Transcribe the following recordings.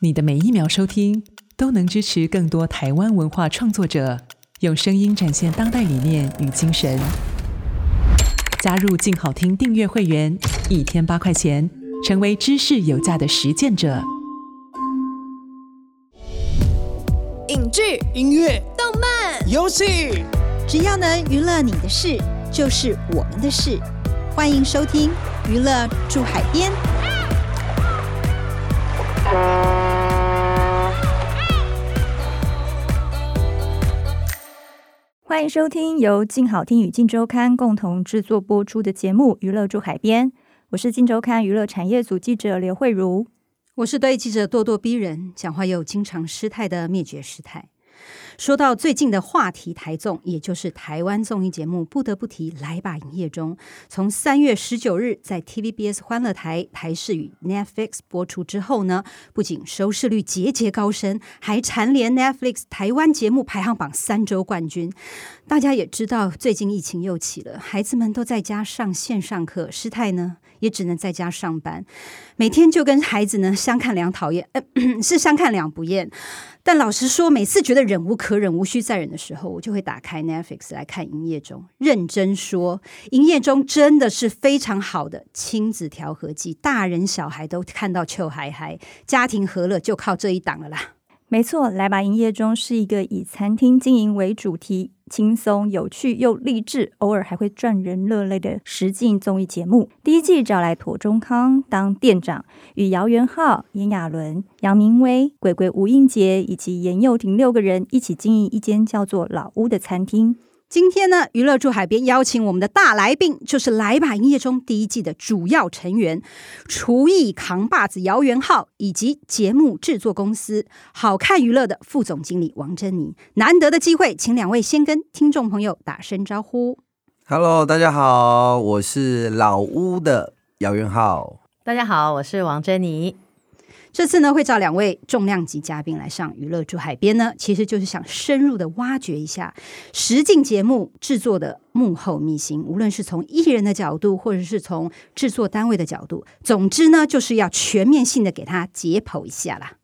你的每一秒收听，都能支持更多台湾文化创作者，用声音展现当代理念与精神。加入静好听订阅会员，一天八块钱，成为知识有价的实践者。影剧、音乐、动漫、游戏，只要能娱乐你的事，就是我们的事。欢迎收听《娱乐住海边》。欢迎收听由静好听与静周刊共同制作播出的节目《娱乐驻海边》，我是静周刊娱乐产业组记者刘慧茹，我是对记者咄咄逼人、讲话又经常失态的灭绝师太。说到最近的话题台综，也就是台湾综艺节目，不得不提《来吧营业中》。从三月十九日在 TVBS 欢乐台台视与 Netflix 播出之后呢，不仅收视率节节高升，还蝉联 Netflix 台湾节目排行榜三周冠军。大家也知道，最近疫情又起了，孩子们都在家上线上课，师太呢也只能在家上班，每天就跟孩子呢相看两讨厌，呃，是相看两不厌。但老实说，每次觉得忍无可忍、无需再忍的时候，我就会打开 Netflix 来看《营业中》。认真说，《营业中》真的是非常好的亲子调和剂，大人小孩都看到笑嗨嗨，家庭和乐就靠这一档了啦。没错，来吧营业中是一个以餐厅经营为主题，轻松有趣又励志，偶尔还会赚人热泪的实境综艺节目。第一季找来庹宗康当店长，与姚元浩、炎亚纶、杨明威、鬼鬼吴映洁以及严幼婷六个人一起经营一间叫做老屋的餐厅。今天呢，娱乐住海边邀请我们的大来宾，就是《来吧营业中》第一季的主要成员，厨艺扛把子姚元浩，以及节目制作公司好看娱乐的副总经理王珍妮。难得的机会，请两位先跟听众朋友打声招呼。Hello，大家好，我是老屋的姚元浩。大家好，我是王珍妮。这次呢，会找两位重量级嘉宾来上《娱乐住海边》呢，其实就是想深入的挖掘一下实境节目制作的幕后秘辛，无论是从艺人的角度，或者是从制作单位的角度，总之呢，就是要全面性的给他解剖一下啦。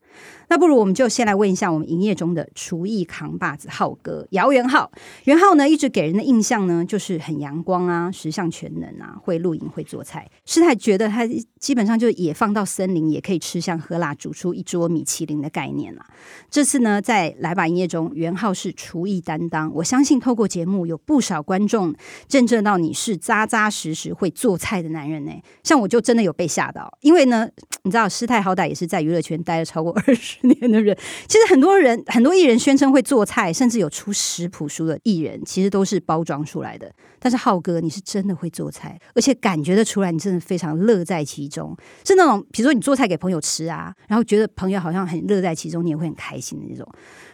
那不如我们就先来问一下我们营业中的厨艺扛把子浩哥姚元浩。元浩呢，一直给人的印象呢，就是很阳光啊，十项全能啊，会露营，会做菜。师太觉得他基本上就野放到森林也可以吃香喝辣，煮出一桌米其林的概念了。这次呢，在来吧营业中，元浩是厨艺担当。我相信透过节目，有不少观众见证到你是扎扎实实会做菜的男人呢。像我就真的有被吓到，因为呢，你知道师太好歹也是在娱乐圈待了超过二十年的人，其实很多人很多艺人宣称会做菜，甚至有出食谱书的艺人，其实都是包装出来的。但是浩哥，你是真的会做菜，而且感觉得出来，你真的非常乐在其中，是那种比如说你做菜给朋友吃啊，然后觉得朋友好像很乐在其中，你也会很开心的那种。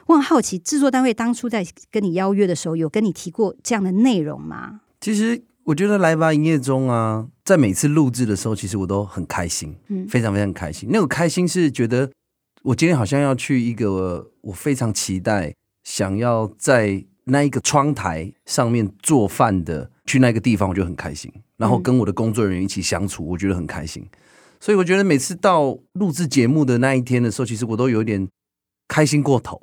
我很好奇，制作单位当初在跟你邀约的时候，有跟你提过这样的内容吗？其实我觉得来吧营业中啊，在每次录制的时候，其实我都很开心，嗯，非常非常开心。那种开心是觉得。我今天好像要去一个我非常期待、想要在那一个窗台上面做饭的，去那个地方我就很开心。然后跟我的工作人员一起相处，我觉得很开心。所以我觉得每次到录制节目的那一天的时候，其实我都有点开心过头。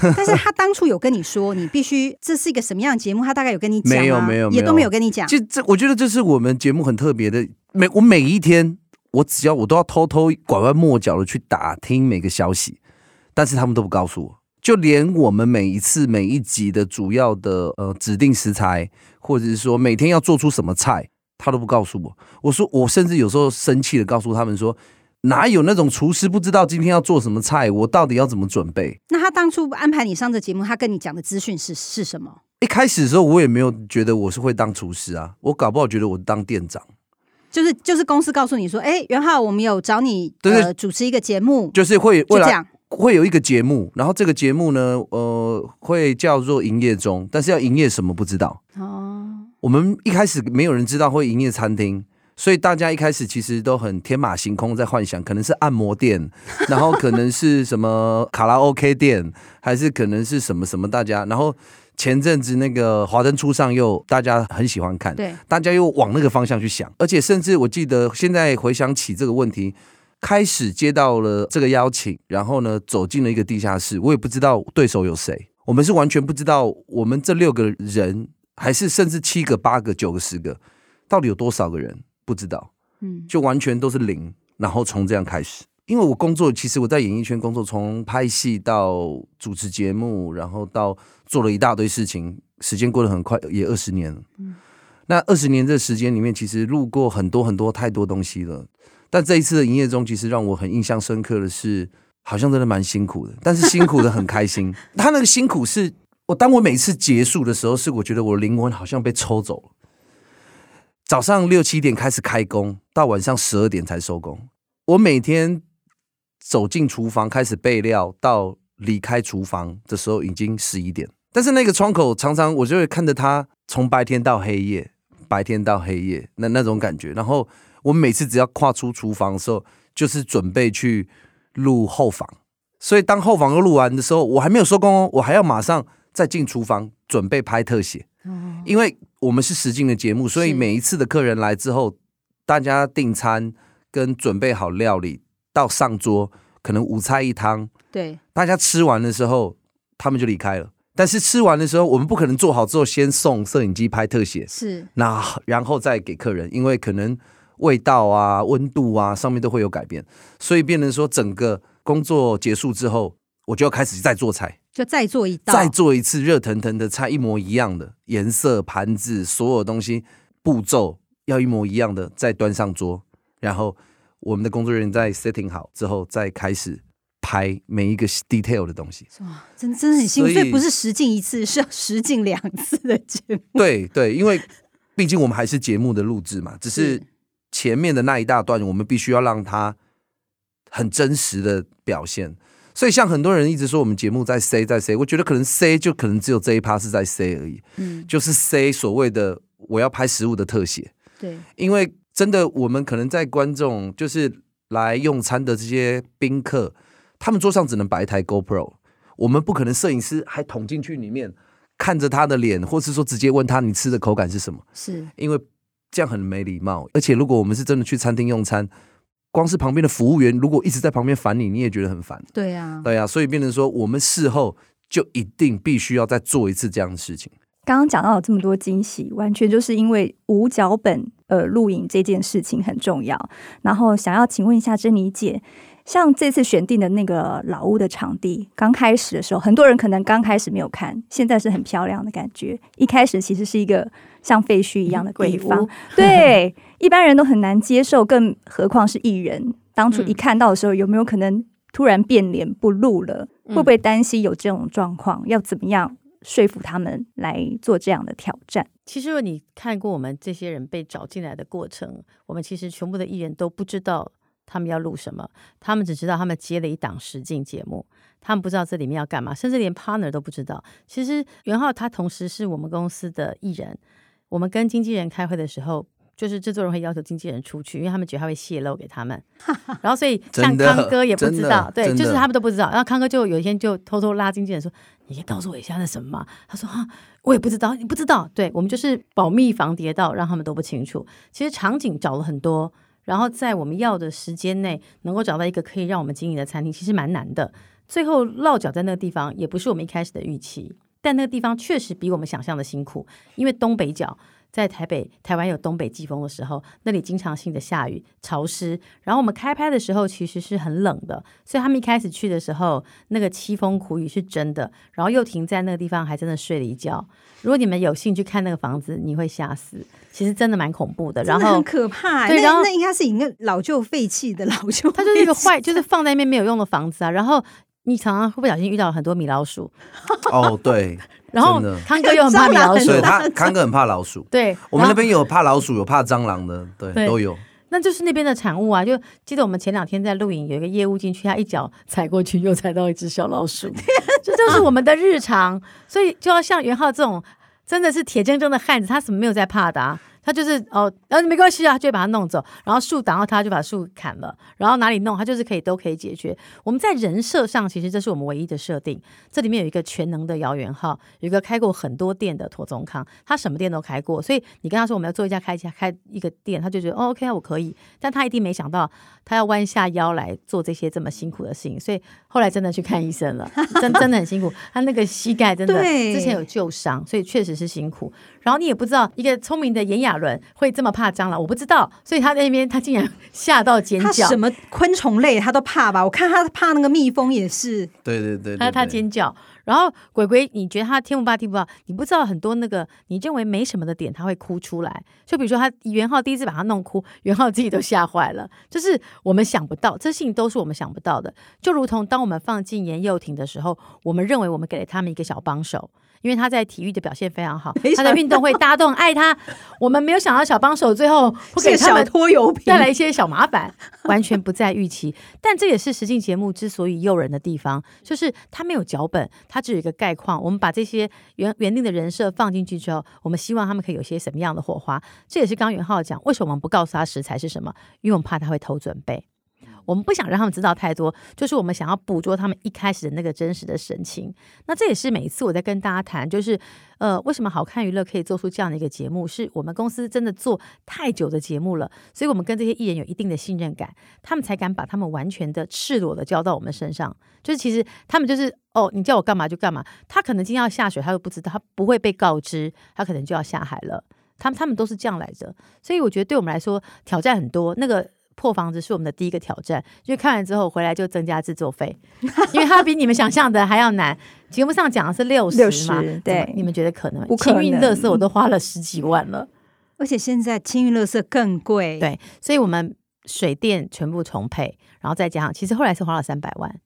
但是他当初有跟你说，你必须这是一个什么样的节目？他大概有跟你讲吗？没有，没有，也都没有跟你讲。就这，我觉得这是我们节目很特别的。每我每一天。我只要我都要偷偷拐弯抹角的去打听每个消息，但是他们都不告诉我，就连我们每一次每一集的主要的呃指定食材，或者是说每天要做出什么菜，他都不告诉我。我说我甚至有时候生气的告诉他们说，哪有那种厨师不知道今天要做什么菜，我到底要怎么准备？那他当初安排你上这节目，他跟你讲的资讯是是什么？一开始的时候我也没有觉得我是会当厨师啊，我搞不好觉得我当店长。就是就是公司告诉你说，哎，元浩，我们有找你呃主持一个节目，就是会未来会有一个节目，然后这个节目呢，呃，会叫做营业中，但是要营业什么不知道哦。我们一开始没有人知道会营业餐厅，所以大家一开始其实都很天马行空，在幻想可能是按摩店，然后可能是什么卡拉 OK 店，还是可能是什么什么大家，然后。前阵子那个《华灯初上》又大家很喜欢看，对，大家又往那个方向去想，而且甚至我记得现在回想起这个问题，开始接到了这个邀请，然后呢，走进了一个地下室，我也不知道对手有谁，我们是完全不知道，我们这六个人还是甚至七个、八个、九个、十个，到底有多少个人不知道，嗯，就完全都是零，然后从这样开始。因为我工作，其实我在演艺圈工作，从拍戏到主持节目，然后到做了一大堆事情，时间过得很快，也二十年了。嗯，那二十年这时间里面，其实路过很多很多太多东西了。但这一次的营业中，其实让我很印象深刻的是，好像真的蛮辛苦的，但是辛苦的很开心。他那个辛苦是我，当我每次结束的时候，是我觉得我灵魂好像被抽走了。早上六七点开始开工，到晚上十二点才收工。我每天走进厨房开始备料，到离开厨房的时候已经十一点。但是那个窗口常常我就会看着他从白天到黑夜，白天到黑夜，那那种感觉，然后。我每次只要跨出厨房的时候，就是准备去录后房，所以当后房又录完的时候，我还没有收工哦，我还要马上再进厨房准备拍特写。因为我们是实境的节目，所以每一次的客人来之后，大家订餐跟准备好料理到上桌，可能五菜一汤，对，大家吃完的时候，他们就离开了。但是吃完的时候，我们不可能做好之后先送摄影机拍特写，是，那然后再给客人，因为可能。味道啊，温度啊，上面都会有改变，所以变成说，整个工作结束之后，我就要开始再做菜，就再做一道，再做一次热腾腾的菜，一模一样的颜色、盘子，所有东西步骤要一模一样的，再端上桌，然后我们的工作人员在 setting 好之后，再开始拍每一个 detail 的东西。哇，真真的很辛苦，所以不是实境一次，是要实境两次的节目。对对，因为毕竟我们还是节目的录制嘛，只是。前面的那一大段，我们必须要让它很真实的表现。所以，像很多人一直说我们节目在 say 在 say，我觉得可能 say 就可能只有这一趴是在 say 而已。嗯，就是 say 所谓的我要拍食物的特写。对，因为真的，我们可能在观众就是来用餐的这些宾客，他们桌上只能摆一台 GoPro，我们不可能摄影师还捅进去里面看着他的脸，或是说直接问他你吃的口感是什么？是因为。这样很没礼貌，而且如果我们是真的去餐厅用餐，光是旁边的服务员如果一直在旁边烦你，你也觉得很烦。对呀，对呀，所以变成说，我们事后就一定必须要再做一次这样的事情。刚刚讲到了这么多惊喜，完全就是因为无脚本呃录影这件事情很重要。然后想要请问一下珍妮姐。像这次选定的那个老屋的场地，刚开始的时候，很多人可能刚开始没有看，现在是很漂亮的感觉。一开始其实是一个像废墟一样的地方，对，一般人都很难接受，更何况是艺人。当初一看到的时候，有没有可能突然变脸不录了？会不会担心有这种状况？要怎么样说服他们来做这样的挑战？其实你看过我们这些人被找进来的过程，我们其实全部的艺人都不知道。他们要录什么？他们只知道他们接了一档实境节目，他们不知道这里面要干嘛，甚至连 partner 都不知道。其实袁浩他同时是我们公司的艺人，我们跟经纪人开会的时候，就是制作人会要求经纪人出去，因为他们觉得他会泄露给他们。然后所以像康哥也不知道，对，就是他们都不知道。然后康哥就有一天就偷偷拉经纪人说：“你先告诉我一下那什么嘛？”他说：“啊，我也不知道，你不知道。”对，我们就是保密防谍到让他们都不清楚。其实场景找了很多。然后在我们要的时间内，能够找到一个可以让我们经营的餐厅，其实蛮难的。最后落脚在那个地方，也不是我们一开始的预期，但那个地方确实比我们想象的辛苦，因为东北角。在台北、台湾有东北季风的时候，那里经常性的下雨、潮湿。然后我们开拍的时候其实是很冷的，所以他们一开始去的时候，那个凄风苦雨是真的。然后又停在那个地方，还真的睡了一觉。如果你们有兴趣看那个房子，你会吓死。其实真的蛮恐怖的，然后很可怕。对，然后那应该是一个老旧废弃的 老旧，它就是一个坏，就是放在那边没有用的房子啊。然后你常常会不小心遇到很多米老鼠。哦，对。然后康哥又很怕 米老鼠，对他康哥很怕老鼠。对，我们那边有怕老鼠，有怕蟑螂的，对，对都有。那就是那边的产物啊！就记得我们前两天在录影，有一个业务进去，他一脚踩过去，又踩到一只小老鼠。这就是我们的日常，所以就要像元浩这种真的是铁铮铮的汉子，他什么没有在怕的啊？他就是哦，没关系啊，就把它弄走。然后树挡到他，就把树砍了。然后哪里弄，他就是可以都可以解决。我们在人设上，其实这是我们唯一的设定。这里面有一个全能的姚元浩，有一个开过很多店的庹宗康，他什么店都开过。所以你跟他说我们要做一家开一家开一个店，他就觉得哦 OK 啊，我可以。但他一定没想到，他要弯下腰来做这些这么辛苦的事情。所以后来真的去看医生了，真真的很辛苦。他那个膝盖真的之前有旧伤，所以确实是辛苦。然后你也不知道一个聪明的炎亚纶会这么怕蟑螂，我不知道，所以他在那边他竟然吓到尖叫。他什么昆虫类他都怕吧？我看他怕那个蜜蜂也是。对对对，对，他他尖叫。然后鬼鬼，你觉得他天不怕地不怕？你不知道很多那个你认为没什么的点，他会哭出来。就比如说他元浩第一次把他弄哭，元浩自己都吓坏了。就是我们想不到，这事情都是我们想不到的。就如同当我们放进严幼婷的时候，我们认为我们给了他们一个小帮手。因为他在体育的表现 非常好，他的运动会大家都很爱他。我们没有想到小帮手最后会给他们拖油瓶，带来一些小麻烦，完全不在预期。但这也是实境节目之所以诱人的地方，就是他没有脚本，他只有一个概况。我们把这些原原定的人设放进去之后，我们希望他们可以有些什么样的火花。这也是刚元浩讲，为什么我们不告诉他食材是什么？因为我们怕他会偷准备。我们不想让他们知道太多，就是我们想要捕捉他们一开始的那个真实的神情。那这也是每一次我在跟大家谈，就是呃，为什么好看娱乐可以做出这样的一个节目？是我们公司真的做太久的节目了，所以我们跟这些艺人有一定的信任感，他们才敢把他们完全的赤裸的交到我们身上。就是其实他们就是哦，你叫我干嘛就干嘛。他可能今天要下水，他都不知道，他不会被告知，他可能就要下海了。他们他们都是这样来着，所以我觉得对我们来说挑战很多。那个。破房子是我们的第一个挑战，因为看完之后回来就增加制作费，因为它比你们想象的还要难。节目上讲的是六十嘛，对，你们觉得可能吗？清运乐色我都花了十几万了，而且现在清运乐色更贵，对，所以我们水电全部重配，然后再加上，其实后来是花了三百万。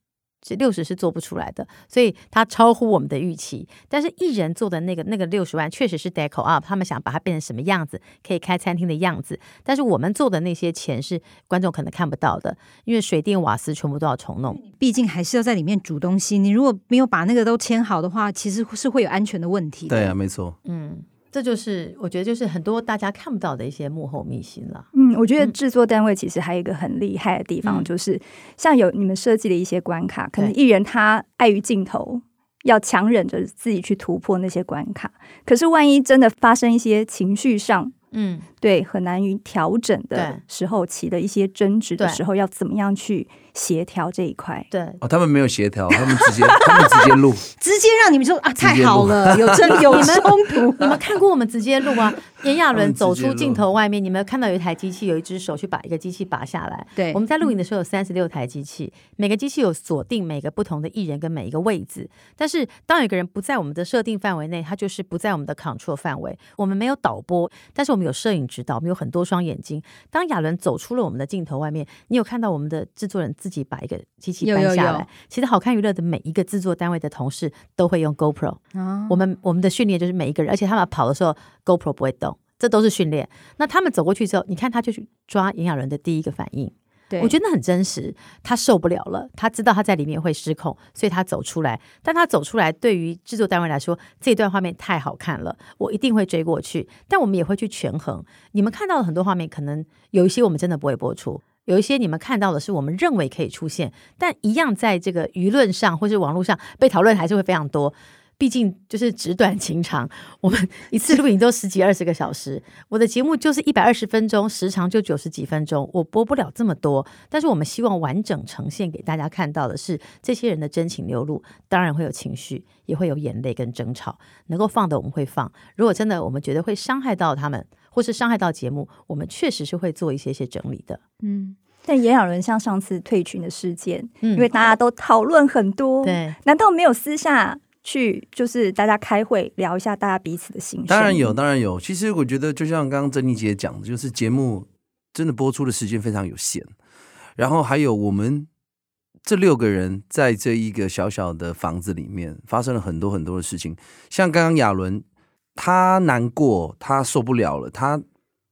这六十是做不出来的，所以它超乎我们的预期。但是艺人做的那个那个六十万确实是 deco up，他们想把它变成什么样子，可以开餐厅的样子。但是我们做的那些钱是观众可能看不到的，因为水电瓦斯全部都要重弄。毕竟还是要在里面煮东西，你如果没有把那个都签好的话，其实是会有安全的问题的。对啊，没错。嗯。这就是我觉得，就是很多大家看不到的一些幕后秘辛了。嗯，我觉得制作单位其实还有一个很厉害的地方，嗯、就是像有你们设计的一些关卡，可能艺人他碍于镜头，要强忍着自己去突破那些关卡。可是万一真的发生一些情绪上，嗯，对，很难于调整的时候，起的一些争执的时候，要怎么样去？协调这一块，对。哦，他们没有协调，他们直接 他们直接录，直接让你们说啊，太好了，有真有 冲突，你们看过我们直接录啊？炎亚纶走出镜头外面，你们有看到有一台机器，有一只手去把一个机器拔下来。对，我们在录影的时候有三十六台机器，每个机器有锁定每个不同的艺人跟每一个位置。但是当有个人不在我们的设定范围内，他就是不在我们的 control 范围。我们没有导播，但是我们有摄影指导，我们有很多双眼睛。当亚纶走出了我们的镜头外面，你有看到我们的制作人自己把一个机器搬下来。有有有，其实好看娱乐的每一个制作单位的同事都会用 GoPro。哦，我们我们的训练就是每一个人，而且他们跑的时候 GoPro 不会动。这都是训练。那他们走过去之后，你看他就去抓营养人的第一个反应，对，我觉得很真实。他受不了了，他知道他在里面会失控，所以他走出来。但他走出来，对于制作单位来说，这段画面太好看了，我一定会追过去。但我们也会去权衡。你们看到的很多画面，可能有一些我们真的不会播出，有一些你们看到的是我们认为可以出现，但一样在这个舆论上或是网络上被讨论，还是会非常多。毕竟就是纸短情长，我们 一次录影都十几二十个小时，我的节目就是一百二十分钟，时长就九十几分钟，我播不了这么多。但是我们希望完整呈现给大家看到的是这些人的真情流露，当然会有情绪，也会有眼泪跟争吵，能够放的我们会放。如果真的我们觉得会伤害到他们，或是伤害到节目，我们确实是会做一些些整理的。嗯，但炎亚纶像上次退群的事件，嗯，因为大家都讨论很多，对，难道没有私下？去就是大家开会聊一下大家彼此的心声。当然有，当然有。其实我觉得，就像刚刚珍妮姐讲的，就是节目真的播出的时间非常有限。然后还有我们这六个人在这一个小小的房子里面发生了很多很多的事情。像刚刚亚伦，他难过，他受不了了，他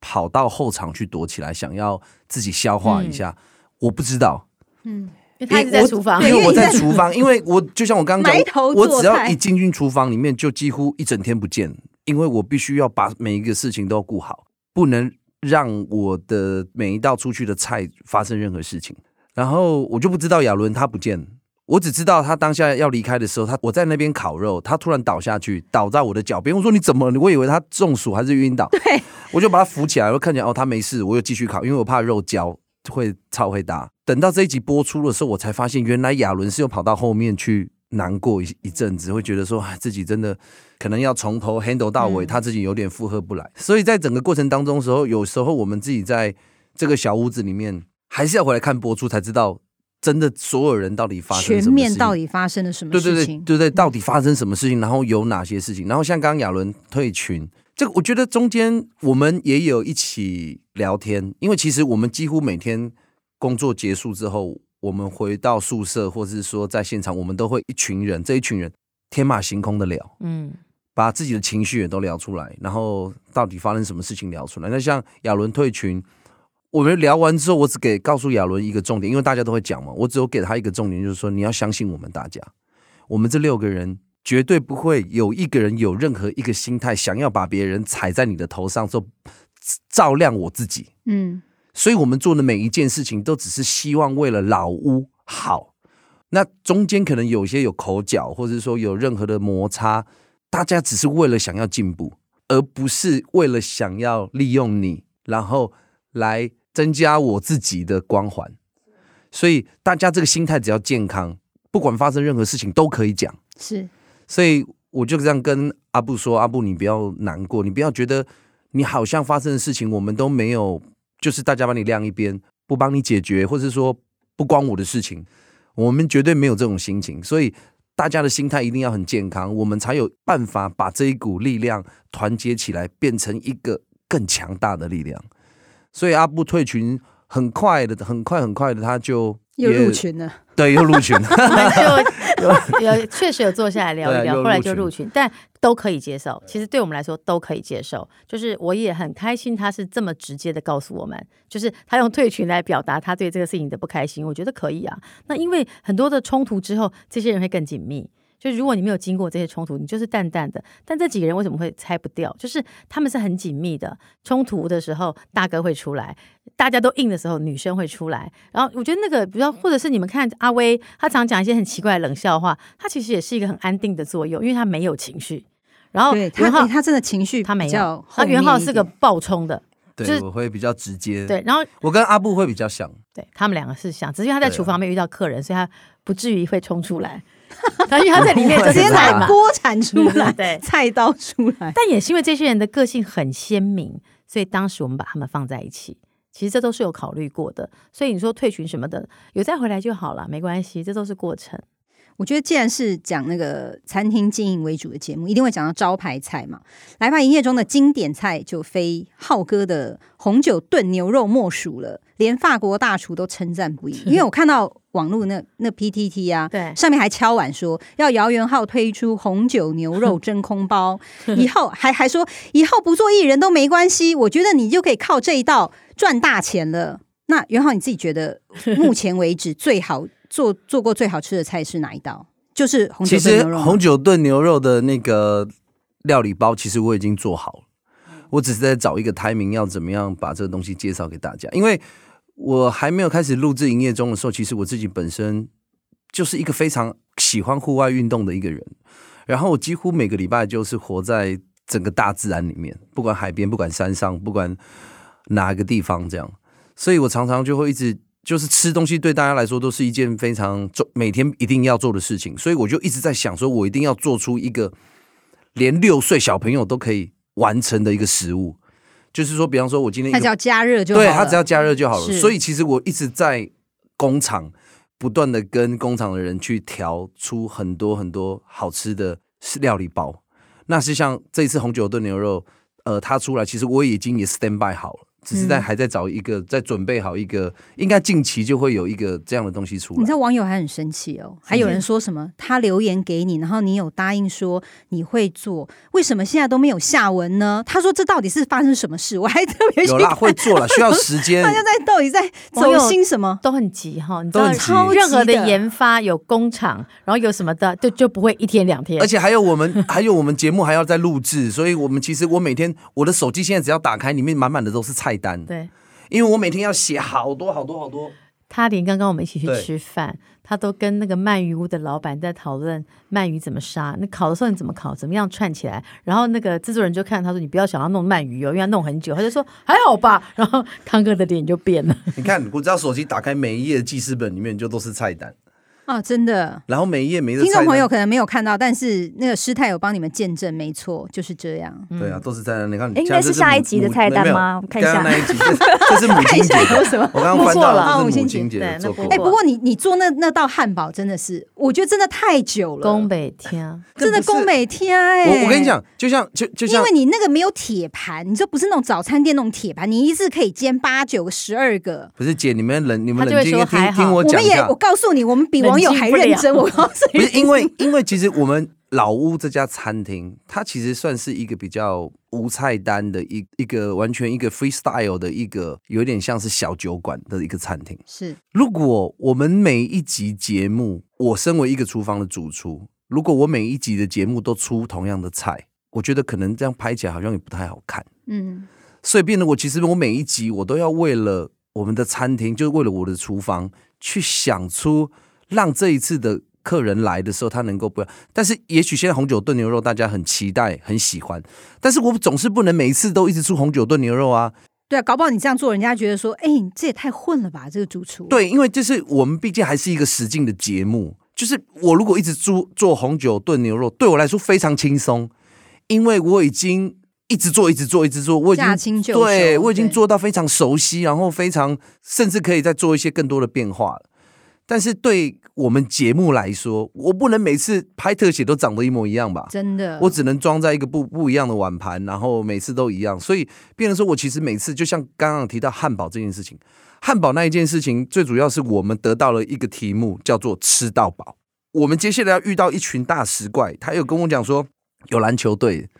跑到后场去躲起来，想要自己消化一下。嗯、我不知道，嗯。他一直在厨房，因为我在厨房，因为我就像我刚刚讲，我只要一进进厨房里面，就几乎一整天不见，因为我必须要把每一个事情都要顾好。不能让我的每一道出去的菜发生任何事情。然后我就不知道亚伦他不见，我只知道他当下要离开的时候，他我在那边烤肉，他突然倒下去，倒在我的脚边。我说你怎么了？我以为他中暑还是晕倒。对，我就把他扶起来，我看见哦他没事，我又继续烤，因为我怕肉焦会超会打。等到这一集播出的时候，我才发现原来亚伦是又跑到后面去难过一一阵子，会觉得说哎自己真的可能要从头 handle 到尾，他自己有点负荷不来。所以在整个过程当中的时候，有时候我们自己在这个小屋子里面。还是要回来看播出才知道，真的所有人到底发生什么事情，全面到底发生了什么事情？对对对对对，到底发生什么事情？然后有哪些事情？然后像刚刚亚伦退群，这个我觉得中间我们也有一起聊天，因为其实我们几乎每天工作结束之后，我们回到宿舍或者是说在现场，我们都会一群人，这一群人天马行空的聊，嗯，把自己的情绪也都聊出来，然后到底发生什么事情聊出来。那像亚伦退群。我们聊完之后，我只给告诉亚伦一个重点，因为大家都会讲嘛，我只有给他一个重点，就是说你要相信我们大家，我们这六个人绝对不会有一个人有任何一个心态想要把别人踩在你的头上，说照亮我自己。嗯，所以我们做的每一件事情都只是希望为了老屋好。那中间可能有些有口角，或者说有任何的摩擦，大家只是为了想要进步，而不是为了想要利用你，然后来。增加我自己的光环，所以大家这个心态只要健康，不管发生任何事情都可以讲。是，所以我就这样跟阿布说：“阿布，你不要难过，你不要觉得你好像发生的事情我们都没有，就是大家把你晾一边，不帮你解决，或者说不关我的事情，我们绝对没有这种心情。所以大家的心态一定要很健康，我们才有办法把这一股力量团结起来，变成一个更强大的力量。”所以阿布退群很快的，很快很快的，他就又入群了。对，又入群了。就 有确实有坐下来聊一聊，后来就入群，但都可以接受。其实对我们来说都可以接受。就是我也很开心，他是这么直接的告诉我们，就是他用退群来表达他对这个事情的不开心。我觉得可以啊。那因为很多的冲突之后，这些人会更紧密。就如果你没有经过这些冲突，你就是淡淡的。但这几个人为什么会拆不掉？就是他们是很紧密的。冲突的时候，大哥会出来；大家都硬的时候，女生会出来。然后我觉得那个，比较或者是你们看阿威，他常讲一些很奇怪的冷笑话，他其实也是一个很安定的作用，因为他没有情绪。然后元浩、欸、他真的情绪他没有，他元浩是个暴冲的，对、就是、我会比较直接。对，然后我跟阿布会比较像，对他们两个是像，只是因为他在厨房没有遇到客人，所以他不至于会冲出来。他因为他在里面 直接拿锅铲出来，对，菜刀出来。但也是因为这些人的个性很鲜明，所以当时我们把他们放在一起。其实这都是有考虑过的。所以你说退群什么的，有再回来就好了，没关系，这都是过程。我觉得既然是讲那个餐厅经营为主的节目，一定会讲到招牌菜嘛。来吧，营业中的经典菜就非浩哥的红酒炖牛肉莫属了，连法国大厨都称赞不已。因为我看到网络那那 PTT 啊，对，上面还敲碗说要姚元浩推出红酒牛肉 真空包，以后还还说以后不做艺人都没关系，我觉得你就可以靠这一道赚大钱了。那元浩你自己觉得目前为止最好？做做过最好吃的菜是哪一道？就是红酒炖牛肉。红酒炖牛肉的那个料理包，其实我已经做好了。我只是在找一个 timing，要怎么样把这个东西介绍给大家。因为我还没有开始录制营业中的时候，其实我自己本身就是一个非常喜欢户外运动的一个人。然后我几乎每个礼拜就是活在整个大自然里面，不管海边，不管山上，不管哪个地方，这样。所以我常常就会一直。就是吃东西对大家来说都是一件非常重，每天一定要做的事情，所以我就一直在想，说我一定要做出一个连六岁小朋友都可以完成的一个食物。就是说，比方说，我今天他只要加热就好了，对，他只要加热就好了。所以其实我一直在工厂不断的跟工厂的人去调出很多很多好吃的料理包。那是像这一次红酒炖牛肉，呃，它出来其实我已经也 stand by 好了。只是在还在找一个，在准备好一个，应该近期就会有一个这样的东西出来。你知道网友还很生气哦，还有人说什么他留言给你，然后你有答应说你会做，为什么现在都没有下文呢？他说这到底是发生什么事？我还特别有啦，会做了，需要时间。大家在到底在走心什么？都很急哈，你知道超任何的研发有工厂，然后有什么的，就就不会一天两天。而且还有我们 还有我们节目还要再录制，所以我们其实我每天我的手机现在只要打开，里面满满的都是菜单。对。因为我每天要写好多好多好多，他连刚刚我们一起去吃饭，他都跟那个鳗鱼屋的老板在讨论鳗鱼怎么杀，那烤的时候你怎么烤，怎么样串起来。然后那个制作人就看他说：“你不要想要弄鳗鱼哦，因为要弄很久。”他就说：“还好吧。”然后康哥的脸就变了。你看，我只要手机打开每一页的记事本里面就都是菜单。啊、哦，真的。然后每一页每一听众朋友可能没有看到，但是那个师太有帮你们见证，没错，就是这样。对啊，都是菜单。你看，应该是下一集的菜单吗？我看一下那一集，这是母亲节。有什么？我刚刚翻到了，母亲节。哎，不过你你做那那道汉堡真的是，我觉得真的太久了。宫北天，真的宫北天哎！我我跟你讲，就像就就像，因为你那个没有铁盘，你就不是那种早餐店那种铁盘，你一次可以煎八九个、十二个。不是姐，你们冷，你们冷静听听我讲一下。我们也，我告诉你，我们比网友还认真。我告诉你，不是因为，因为其实我们老屋这家餐厅，它其实算是一个比较无菜单的一一个完全一个 freestyle 的一个，有点像是小酒馆的一个餐厅。是，如果我们每一集节目，我身为一个厨房的主厨，如果我每一集的节目都出同样的菜，我觉得可能这样拍起来好像也不太好看。嗯，所以变得我其实我每一集我都要为了我们的餐厅，就是为了我的厨房去想出。让这一次的客人来的时候，他能够不要。但是，也许现在红酒炖牛肉大家很期待、很喜欢，但是我总是不能每一次都一直出红酒炖牛肉啊。对啊，搞不好你这样做，人家觉得说，哎，你这也太混了吧，这个主厨。对，因为就是我们毕竟还是一个实境的节目，就是我如果一直做做红酒炖牛肉，对我来说非常轻松，因为我已经一直做、一直做、一直做，我已经对我已经做到非常熟悉，然后非常甚至可以再做一些更多的变化了。但是对我们节目来说，我不能每次拍特写都长得一模一样吧？真的，我只能装在一个不不一样的碗盘，然后每次都一样。所以，变成说我其实每次就像刚刚提到汉堡这件事情，汉堡那一件事情，最主要是我们得到了一个题目，叫做吃到饱。我们接下来要遇到一群大食怪，他有跟我讲说，有篮球队，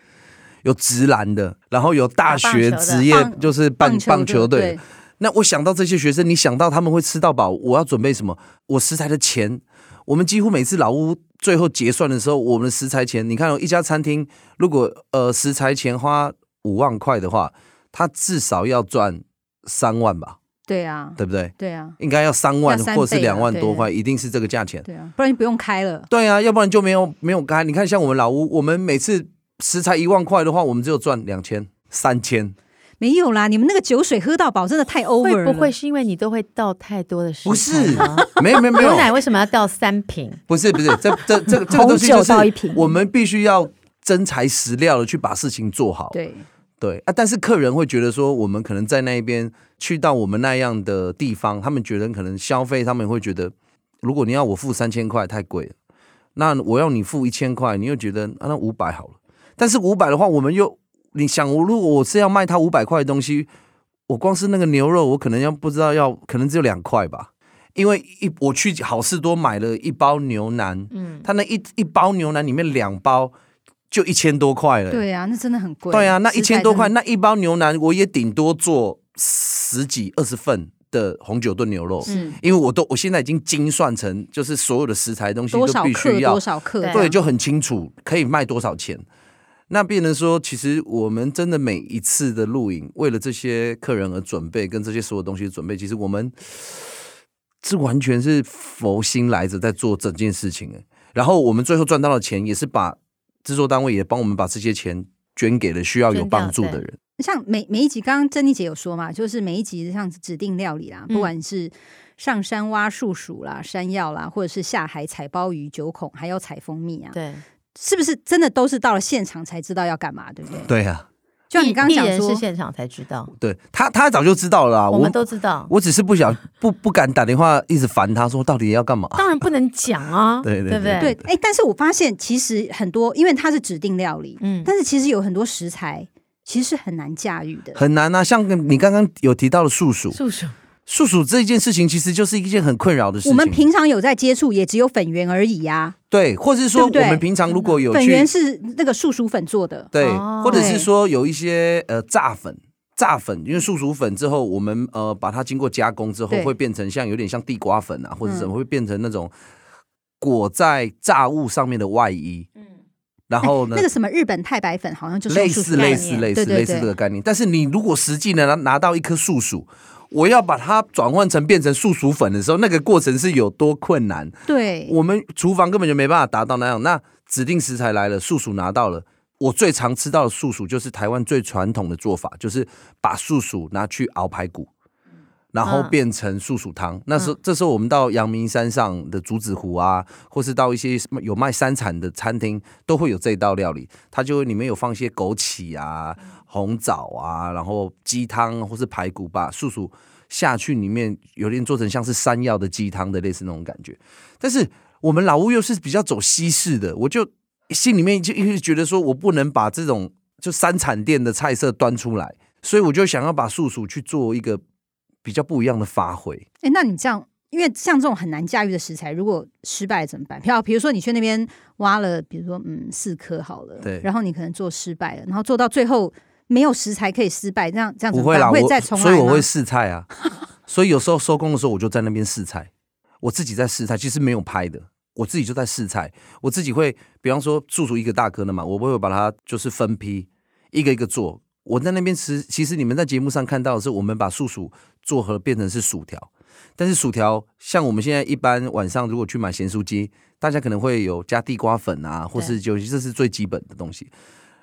有直篮的，然后有大学职业，就是棒棒球队。那我想到这些学生，你想到他们会吃到饱，我要准备什么？我食材的钱，我们几乎每次老屋最后结算的时候，我们的食材钱，你看，一家餐厅如果呃食材钱花五万块的话，他至少要赚三万吧？对啊，对不对？对啊，应该要三万或者是两万多块，一定是这个价钱。对啊，不然你不用开了。对啊，要不然就没有没有开。你看，像我们老屋，我们每次食材一万块的话，我们只有赚两千、三千。没有啦，你们那个酒水喝到饱，真的太 over 了。会不会是因为你都会倒太多的食材？不是，没有没有没有。牛奶为什么要倒三瓶？不是不是，这这这个这个东西就是我们必须要真材实料的去把事情做好。对对啊，但是客人会觉得说，我们可能在那边去到我们那样的地方，他们觉得可能消费，他们会觉得，如果你要我付三千块太贵了，那我要你付一千块，你又觉得啊那五百好了。但是五百的话，我们又。你想，我如果我是要卖他五百块的东西，我光是那个牛肉，我可能要不知道要，可能只有两块吧。因为一我去好事多买了一包牛腩，嗯，他那一一包牛腩里面两包就一千多块了。对啊，那真的很贵。对啊，那一千多块，那一包牛腩我也顶多做十几二十份的红酒炖牛肉。嗯，因为我都我现在已经精算成，就是所有的食材的东西都必须要多少克，对，就很清楚可以卖多少钱。那变成说，其实我们真的每一次的录影，为了这些客人而准备，跟这些所有东西的准备，其实我们是完全是佛心来着，在做整件事情。然后我们最后赚到的钱，也是把制作单位也帮我们把这些钱捐给了需要有帮助的人。像每每一集，刚刚珍妮姐有说嘛，就是每一集像指定料理啦，不管是上山挖树薯啦、山药啦，或者是下海采鲍鱼、九孔，还要采蜂蜜啊，对。是不是真的都是到了现场才知道要干嘛，对不对？对呀、啊，就你刚刚讲说是现场才知道，对他他早就知道了，我们都知道，我，我只是不想不不敢打电话一直烦他说到底要干嘛？当然不能讲啊，对 对对。对对，哎，但是我发现其实很多，因为它是指定料理，嗯，但是其实有很多食材其实是很难驾驭的，很难啊。像你刚刚有提到的素薯，素薯，树薯这件事情其实就是一件很困扰的事情。我们平常有在接触，也只有粉圆而已呀、啊。对，或者是说我们平常如果有粉圆是那个树薯粉做的，对，或者是说有一些呃炸粉，炸粉，因为素薯粉之后，我们呃把它经过加工之后，会变成像有点像地瓜粉啊，或者什么会变成那种裹在炸物上面的外衣。嗯。然后呢？那个什么日本太白粉好像就是类似类似类似类似这个概念。但是你如果实际呢拿拿到一颗素薯，我要把它转换成变成素薯粉的时候，那个过程是有多困难？对，我们厨房根本就没办法达到那样。那指定食材来了，素薯拿到了，我最常吃到的素薯就是台湾最传统的做法，就是把素薯拿去熬排骨。然后变成素薯汤，嗯、那时候这时候我们到阳明山上的竹子湖啊，或是到一些有卖山产的餐厅，都会有这道料理。它就会里面有放一些枸杞啊、红枣啊，然后鸡汤或是排骨，把树薯下去里面，有点做成像是山药的鸡汤的类似那种感觉。但是我们老屋又是比较走西式的，我就心里面就一直觉得说我不能把这种就山产店的菜色端出来，所以我就想要把素薯去做一个。比较不一样的发挥。哎，那你这样，因为像这种很难驾驭的食材，如果失败怎么办？比如，比如说你去那边挖了，比如说嗯四颗好了，对，然后你可能做失败了，然后做到最后没有食材可以失败，这样这样子不会啦，会再重来，所以我会试菜啊。所以有时候收工的时候，我就在那边试菜，我自己在试菜，其实没有拍的，我自己就在试菜，我自己会，比方说树薯一个大颗的嘛，我不会把它就是分批一个一个做。我在那边吃，其实你们在节目上看到的是，我们把树薯做和变成是薯条。但是薯条像我们现在一般晚上如果去买咸酥鸡，大家可能会有加地瓜粉啊，或是就这是最基本的东西。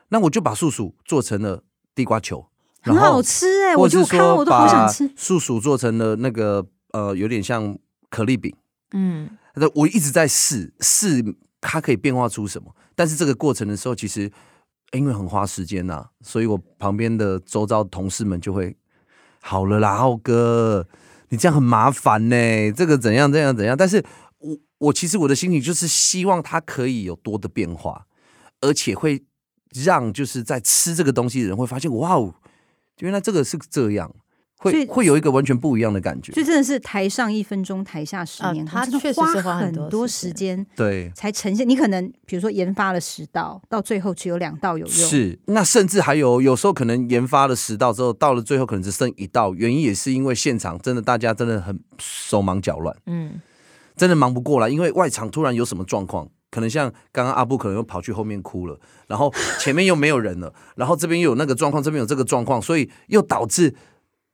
那我就把素薯做成了地瓜球，很好吃哎、欸！我就看我都好想吃。素薯做成了那个呃，有点像可丽饼。嗯，我一直在试试它可以变化出什么，但是这个过程的时候，其实。因为很花时间呐、啊，所以我旁边的周遭同事们就会好了啦，浩哥，你这样很麻烦呢，这个怎样怎样怎样。但是我我其实我的心情就是希望它可以有多的变化，而且会让就是在吃这个东西的人会发现，哇哦，原来这个是这样。会会有一个完全不一样的感觉，所以真的是台上一分钟，台下十年功，他确实是花很多时间，对，才呈现。你可能比如说研发了十道，到最后只有两道有用，是那甚至还有有时候可能研发了十道之后，到了最后可能只剩一道，原因也是因为现场真的大家真的很手忙脚乱，嗯，真的忙不过来，因为外场突然有什么状况，可能像刚刚阿布可能又跑去后面哭了，然后前面又没有人了，然后这边又有那个状况，这边有这个状况，所以又导致。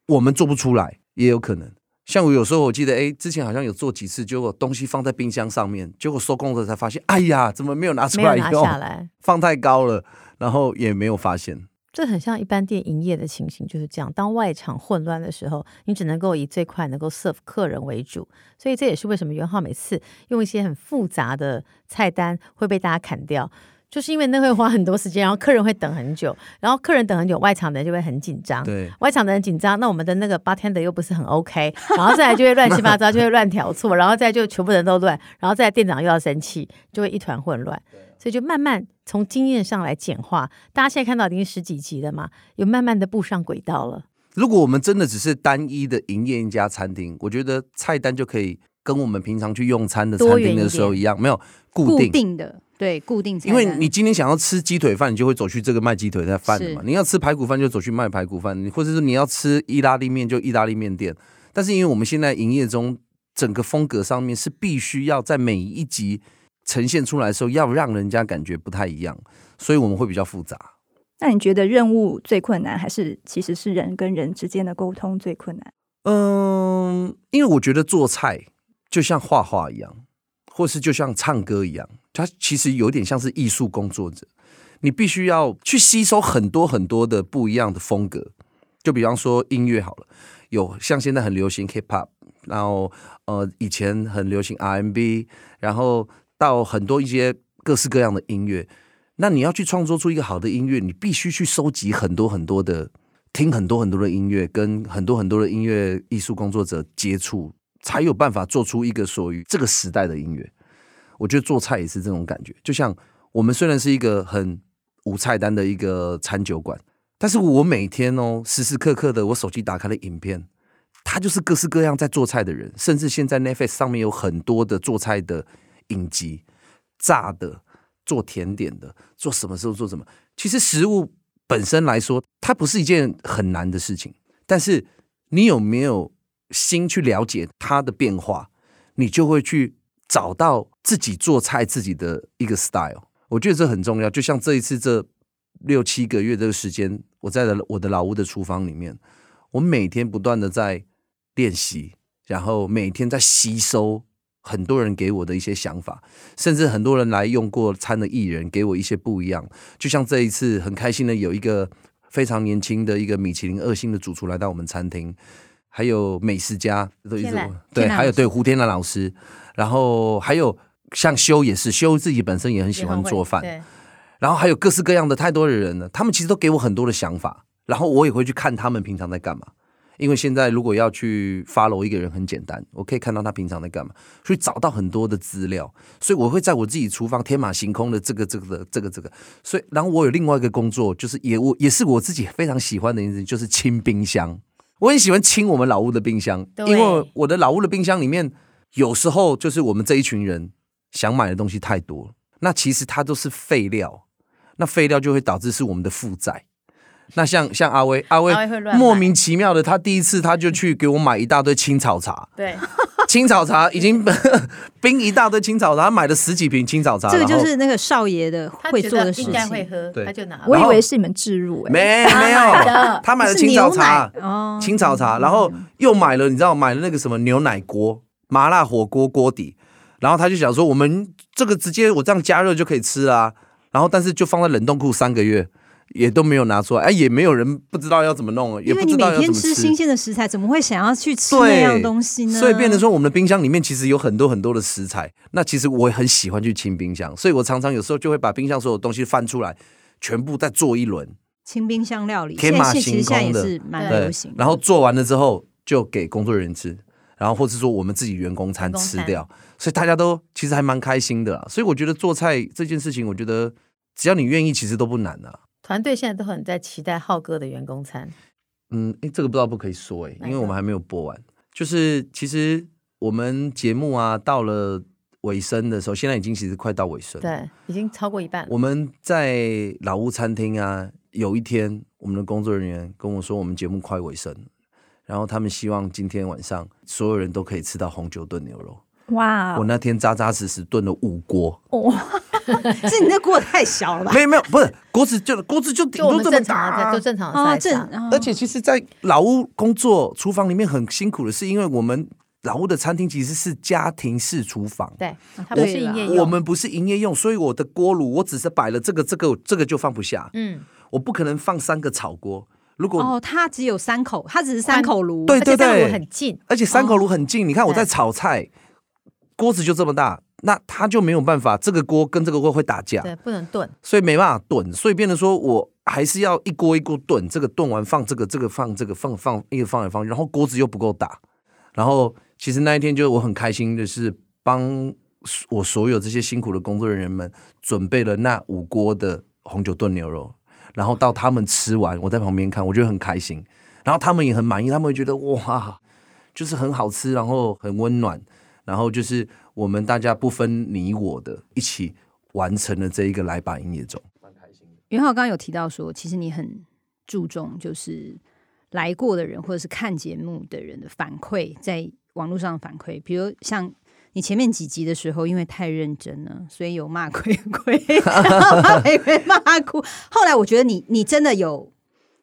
我们做不出来，也有可能。像我有时候，我记得，哎，之前好像有做几次，结果东西放在冰箱上面，结果收工的才发现，哎呀，怎么没有拿出来？拿下来，放太高了，然后也没有发现。这很像一般店营业的情形，就是这样。当外场混乱的时候，你只能够以最快能够 serve 客人为主。所以这也是为什么元浩每次用一些很复杂的菜单会被大家砍掉。就是因为那会花很多时间，然后客人会等很久，然后客人等很久，外场的人就会很紧张。对，外场的人紧张，那我们的那个 bartender 又不是很 OK，然后再来就会乱七八糟，就会乱调错，然后再就全部人都乱，然后再来店长又要生气，就会一团混乱。所以就慢慢从经验上来简化。大家现在看到已经十几集了嘛，有慢慢的步上轨道了。如果我们真的只是单一的营业一家餐厅，我觉得菜单就可以跟我们平常去用餐的餐厅的时候一样，没有固定，固定的。对，固定。因为你今天想要吃鸡腿饭，你就会走去这个卖鸡腿的饭的嘛。你要吃排骨饭，就走去卖排骨饭。或者是你要吃意大利面，就意大利面店。但是因为我们现在营业中，整个风格上面是必须要在每一集呈现出来的时候，要让人家感觉不太一样，所以我们会比较复杂。那你觉得任务最困难，还是其实是人跟人之间的沟通最困难？嗯，因为我觉得做菜就像画画一样。或是就像唱歌一样，它其实有点像是艺术工作者，你必须要去吸收很多很多的不一样的风格。就比方说音乐好了，有像现在很流行 Hip Hop，然后呃以前很流行 RMB，然后到很多一些各式各样的音乐。那你要去创作出一个好的音乐，你必须去收集很多很多的，听很多很多的音乐，跟很多很多的音乐艺术工作者接触。才有办法做出一个属于这个时代的音乐。我觉得做菜也是这种感觉，就像我们虽然是一个很无菜单的一个餐酒馆，但是我每天哦，时时刻刻的，我手机打开的影片，他就是各式各样在做菜的人，甚至现在 Netflix 上面有很多的做菜的影集，炸的、做甜点的，做什么时候做什么。其实食物本身来说，它不是一件很难的事情，但是你有没有心去了解它的变化，你就会去找到自己做菜自己的一个 style。我觉得这很重要。就像这一次这六七个月这个时间，我在我的老屋的厨房里面，我每天不断的在练习，然后每天在吸收很多人给我的一些想法，甚至很多人来用过餐的艺人给我一些不一样。就像这一次很开心的有一个非常年轻的一个米其林二星的主厨来到我们餐厅，还有美食家对，还有对胡天兰老师，然后还有。像修也是，修自己本身也很喜欢做饭，然后还有各式各样的太多的人呢，他们其实都给我很多的想法，然后我也会去看他们平常在干嘛。因为现在如果要去 follow 一个人很简单，我可以看到他平常在干嘛，所以找到很多的资料，所以我会在我自己厨房天马行空的这个这个的这个这个，所以然后我有另外一个工作，就是也我也是我自己非常喜欢的一件事，就是清冰箱。我很喜欢清我们老屋的冰箱，因为我的老屋的冰箱里面有时候就是我们这一群人。想买的东西太多，那其实它都是废料，那废料就会导致是我们的负债。那像像阿威，阿威莫名其妙的，他第一次他就去给我买一大堆青草茶，对，青草茶已经 冰一大堆青草茶，他买了十几瓶青草茶，这个就是那个少爷的会做的事情，应该会喝，他就拿。我以为是你们置入，哎，没没有，他买了青草茶，哦，青草茶，然后又买了，你知道买了那个什么牛奶锅、麻辣火锅锅底。然后他就想说，我们这个直接我这样加热就可以吃啊。然后但是就放在冷冻库三个月，也都没有拿出来，哎，也没有人不知道要怎么弄，也不知道要怎么吃。因为你每天吃新鲜的食材，怎么会想要去吃那样东西呢？所以变成说，我们的冰箱里面其实有很多很多的食材。那其实我也很喜欢去清冰箱，所以我常常有时候就会把冰箱所有东西翻出来，全部再做一轮清冰箱料理。天马行空的，是蛮流行。然后做完了之后，就给工作人员吃。然后，或是说我们自己员工餐吃掉，所以大家都其实还蛮开心的啦。所以我觉得做菜这件事情，我觉得只要你愿意，其实都不难啊。团队现在都很在期待浩哥的员工餐。嗯，哎，这个不知道不可以说哎，因为我们还没有播完。就是其实我们节目啊，到了尾声的时候，现在已经其实快到尾声，对，已经超过一半。我们在老屋餐厅啊，有一天我们的工作人员跟我说，我们节目快尾声。然后他们希望今天晚上所有人都可以吃到红酒炖牛肉。哇我那天扎扎实实炖了五锅。哇！是你那锅太小了吧？没有没有，不是锅子就锅子就顶多这么大，就正常的正。而且其实，在老屋工作厨房里面很辛苦的是，因为我们老屋的餐厅其实是家庭式厨房。对，它不是营业用。我们不是营业用，所以我的锅炉我只是摆了这个这个这个就放不下。嗯，我不可能放三个炒锅。如果哦，它只有三口，它只是三口炉，对对对，而且很近，而且三口炉很近。哦、你看我在炒菜，锅子就这么大，那他就没有办法，这个锅跟这个锅会打架，对，不能炖，所以没办法炖，所以变成说我还是要一锅一锅炖，这个炖完放这个，这个放这个，放放一个放一放，然后锅子又不够大，然后其实那一天就是我很开心的是帮我所有这些辛苦的工作人员们准备了那五锅的红酒炖牛肉。然后到他们吃完，我在旁边看，我觉得很开心。然后他们也很满意，他们会觉得哇，就是很好吃，然后很温暖，然后就是我们大家不分你我的，一起完成了这一个来吧营业中，蛮开心的。元浩刚刚有提到说，其实你很注重就是来过的人或者是看节目的人的反馈，在网络上的反馈，比如像。你前面几集的时候，因为太认真了，所以有骂鬼鬼，然后把鬼鬼骂哭。后来我觉得你你真的有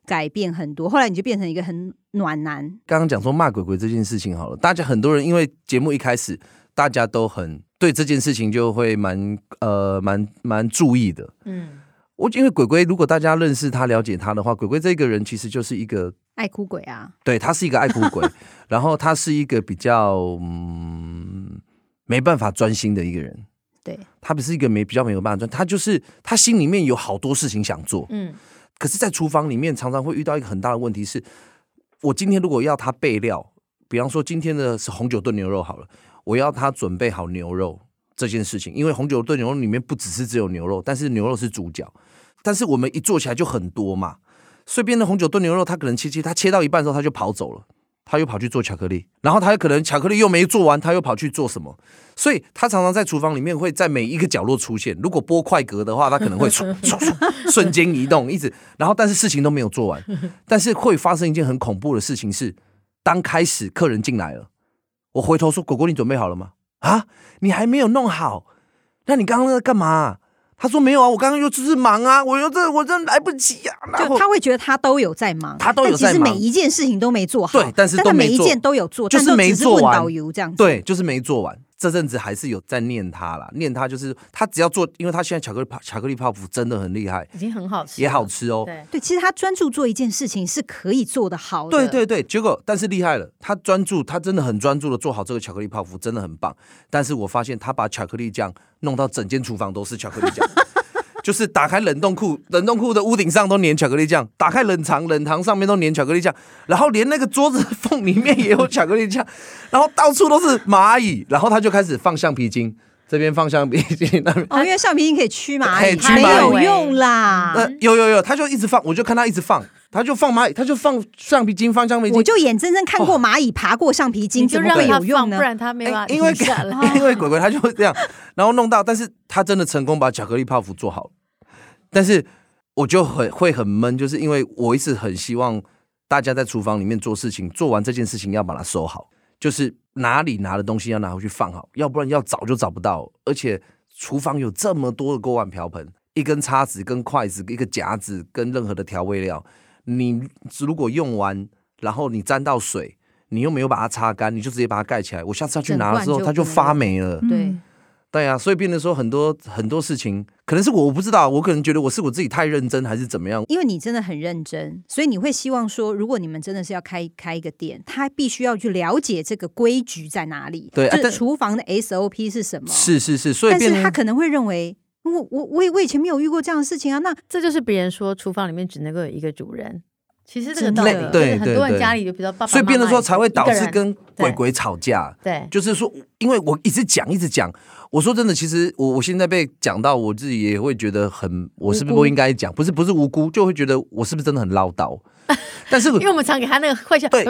改变很多，后来你就变成一个很暖男。刚刚讲说骂鬼鬼这件事情好了，大家很多人因为节目一开始大家都很对这件事情就会蛮呃蛮蛮注意的。嗯，我因为鬼鬼如果大家认识他了解他的话，鬼鬼这个人其实就是一个爱哭鬼啊。对，他是一个爱哭鬼，然后他是一个比较嗯。没办法专心的一个人，对，他不是一个没比较没有办法专，他就是他心里面有好多事情想做，嗯，可是，在厨房里面常常会遇到一个很大的问题是，我今天如果要他备料，比方说今天的是红酒炖牛肉好了，我要他准备好牛肉这件事情，因为红酒炖牛肉里面不只是只有牛肉，但是牛肉是主角，但是我们一做起来就很多嘛，碎边的红酒炖牛肉，他可能切切，他切到一半的时候他就跑走了，他又跑去做巧克力，然后他可能巧克力又没做完，他又跑去做什么？所以他常常在厨房里面会在每一个角落出现。如果拨快格的话，他可能会唰 唰唰瞬间移动，一直，然后但是事情都没有做完，但是会发生一件很恐怖的事情是，当开始客人进来了，我回头说：“果果，你准备好了吗？”啊，你还没有弄好，那你刚刚在干嘛？他说没有啊，我刚刚又只是忙啊，我又这我真来不及啊。就他会觉得他都有在忙，他都有在忙，其实每一件事情都没做好。对，但是都没做，但每一件都有做，就是没做完。导游这样子，对，就是没做完。这阵子还是有在念他啦，念他就是他只要做，因为他现在巧克力泡巧克力泡芙真的很厉害，已经很好吃，也好吃哦。对，对，其实他专注做一件事情是可以做得好的。对对对，结果但是厉害了，他专注，他真的很专注的做好这个巧克力泡芙，真的很棒。但是我发现他把巧克力酱弄到整间厨房都是巧克力酱。就是打开冷冻库，冷冻库的屋顶上都粘巧克力酱；打开冷藏，冷藏上面都粘巧克力酱。然后连那个桌子缝里面也有巧克力酱，然后到处都是蚂蚁。然后他就开始放橡皮筋，这边放橡皮筋，那边哦，因为橡皮筋可以驱蚂蚁，没有用啦。呃，有有有，他就一直放，我就看他一直放，他就放蚂蚁，他就放橡皮筋，放橡皮筋。我就眼睁睁看过蚂蚁爬过橡皮筋，怎么会有用呢？不然他没有、欸。因为 因为鬼鬼他就会这样，然后弄到，但是他真的成功把巧克力泡芙做好。但是我就很会很闷，就是因为我一直很希望大家在厨房里面做事情，做完这件事情要把它收好，就是哪里拿的东西要拿回去放好，要不然要找就找不到。而且厨房有这么多的锅碗瓢盆，一根叉子、跟筷子、一个夹子跟任何的调味料，你如果用完，然后你沾到水，你又没有把它擦干，你就直接把它盖起来，我下次要去拿的时候，它就发霉了。对。对啊，所以变得说很多很多事情，可能是我我不知道，我可能觉得我是我自己太认真，还是怎么样？因为你真的很认真，所以你会希望说，如果你们真的是要开开一个店，他必须要去了解这个规矩在哪里，对，就是厨房的 SOP 是什么？是是是，所以但是他可能会认为，我我我我以前没有遇过这样的事情啊，那这就是别人说厨房里面只能够有一个主人。其实这个道理对，很多人家里就比较爸爸妈妈，所以变得说才会导致跟鬼鬼吵架。对，就是说，因为我一直讲一直讲，我说真的，其实我我现在被讲到，我自己也会觉得很，我是不是不应该讲？不是不是无辜，就会觉得我是不是真的很唠叨？但是因为我们常给他那个坏笑，对，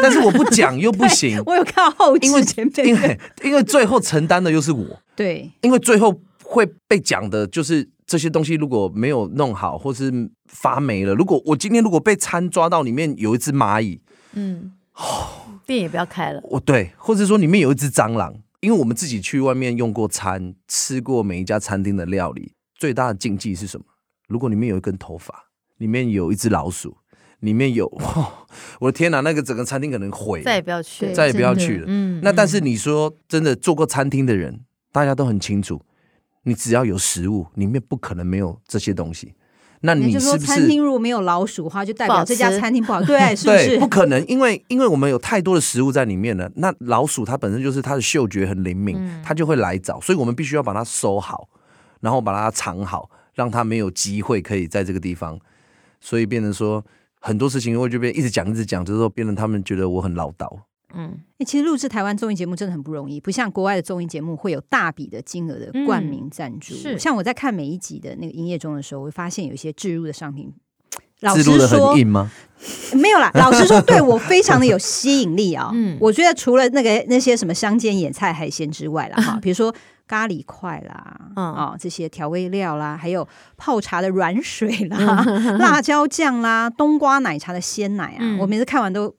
但是我不讲又不行。我有看到后期，因为前辈，因为因为最后承担的又是我。对，因为最后会被讲的就是。这些东西如果没有弄好，或是发霉了，如果我今天如果被餐抓到里面有一只蚂蚁，嗯，哦，店也不要开了。我对，或者说里面有一只蟑螂，因为我们自己去外面用过餐，吃过每一家餐厅的料理，最大的禁忌是什么？如果里面有一根头发，里面有一只老鼠，里面有，哦，我的天哪，那个整个餐厅可能毁，再也不要去，再也不要去了。嗯，那但是你说真的做过餐厅的人，大家都很清楚。你只要有食物，里面不可能没有这些东西。那你是不是，是餐厅如果没有老鼠的话，就代表这家餐厅不好？对，是不是？不可能，因为因为我们有太多的食物在里面了。那老鼠它本身就是它的嗅觉很灵敏，嗯，它就会来找，所以我们必须要把它收好，然后把它藏好，让它没有机会可以在这个地方。所以变成说很多事情我就变一直讲一直讲，就是说变成他们觉得我很唠叨。嗯，其实录制台湾综艺节目真的很不容易，不像国外的综艺节目会有大笔的金额的冠名赞助。像我在看每一集的那个营业中的时候，我会发现有一些置入的商品，老实说，的很硬吗？没有啦，老实说，对我非常的有 吸引力啊。嗯，我觉得除了那个那些什么香煎野菜海鲜之外啦，哈，比如说咖喱块啦，嗯、哦，这些调味料啦，还有泡茶的软水啦，嗯、辣椒酱啦，冬瓜奶茶的鲜奶啊，嗯、我每次看完都。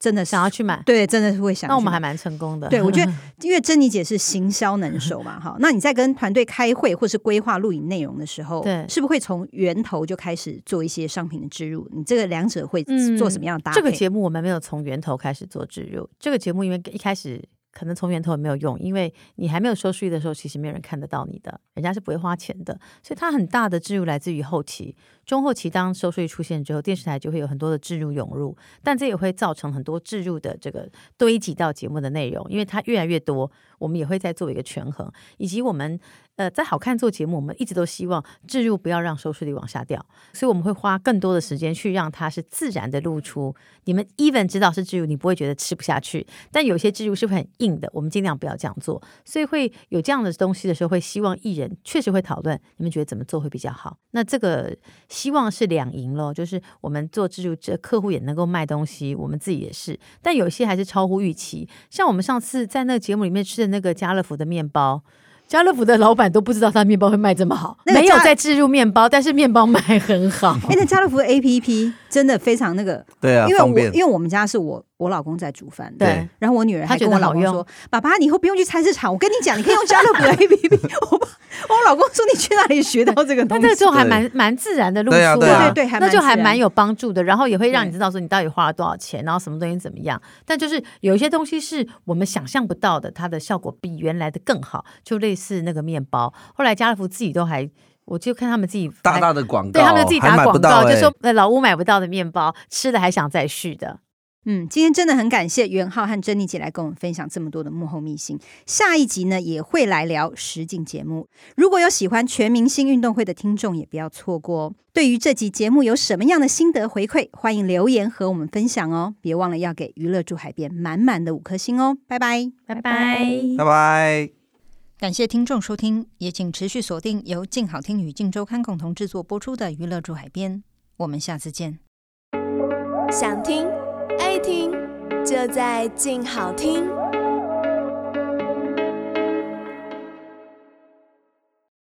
真的想要去买，对，真的是会想。那我们还蛮成功的。对，我觉得，因为珍妮姐是行销能手嘛，哈。那你在跟团队开会或是规划录影内容的时候，对，是不是会从源头就开始做一些商品的植入？你这个两者会做什么样的搭配？嗯，这个节目我们没有从源头开始做植入。这个节目因为一开始。可能从源头也没有用，因为你还没有收视率的时候，其实没有人看得到你的，人家是不会花钱的。所以它很大的置入来自于后期、中后期，当收视率出现之后，电视台就会有很多的置入涌入，但这也会造成很多置入的这个堆积到节目的内容，因为它越来越多，我们也会再做一个权衡，以及我们。呃，在好看做节目，我们一直都希望置入不要让收视率往下掉，所以我们会花更多的时间去让它是自然的露出。你们 even 知道是置入，你不会觉得吃不下去。但有些置入是会很硬的，我们尽量不要这样做。所以会有这样的东西的时候，会希望艺人确实会讨论，你们觉得怎么做会比较好？那这个希望是两赢咯，就是我们做自助，这客户也能够卖东西，我们自己也是。但有些还是超乎预期，像我们上次在那个节目里面吃的那个家乐福的面包。家乐福的老板都不知道他面包会卖这么好，没有在置入面包，但是面包卖很好。哎，那家乐福的 APP 真的非常那个，对啊，因为我因为我们家是我我老公在煮饭，对，然后我女儿还跟我老公说：“爸爸，你以后不用去菜市场，我跟你讲，你可以用家乐福的 APP。”我我老公说：“你去哪里学到这个东西？”那这个就还蛮蛮自然的露出啊，对对对，那就还蛮有帮助的。然后也会让你知道说你到底花了多少钱，然后什么东西怎么样。但就是有一些东西是我们想象不到的，它的效果比原来的更好。就类似那个面包，后来家乐福自己都还，我就看他们自己大大的广告，对他们自己打广告，欸、就说呃老屋买不到的面包，吃了还想再续的。嗯，今天真的很感谢袁浩和珍妮姐来跟我们分享这么多的幕后秘辛。下一集呢，也会来聊实景节目。如果有喜欢全明星运动会的听众，也不要错过哦。对于这集节目有什么样的心得回馈，欢迎留言和我们分享哦。别忘了要给娱乐驻海边满满的五颗星哦。拜拜，拜拜，拜拜。感谢听众收听，也请持续锁定由静好听与静周刊共同制作播出的娱乐驻海边。我们下次见。想听。爱听，就在静好听。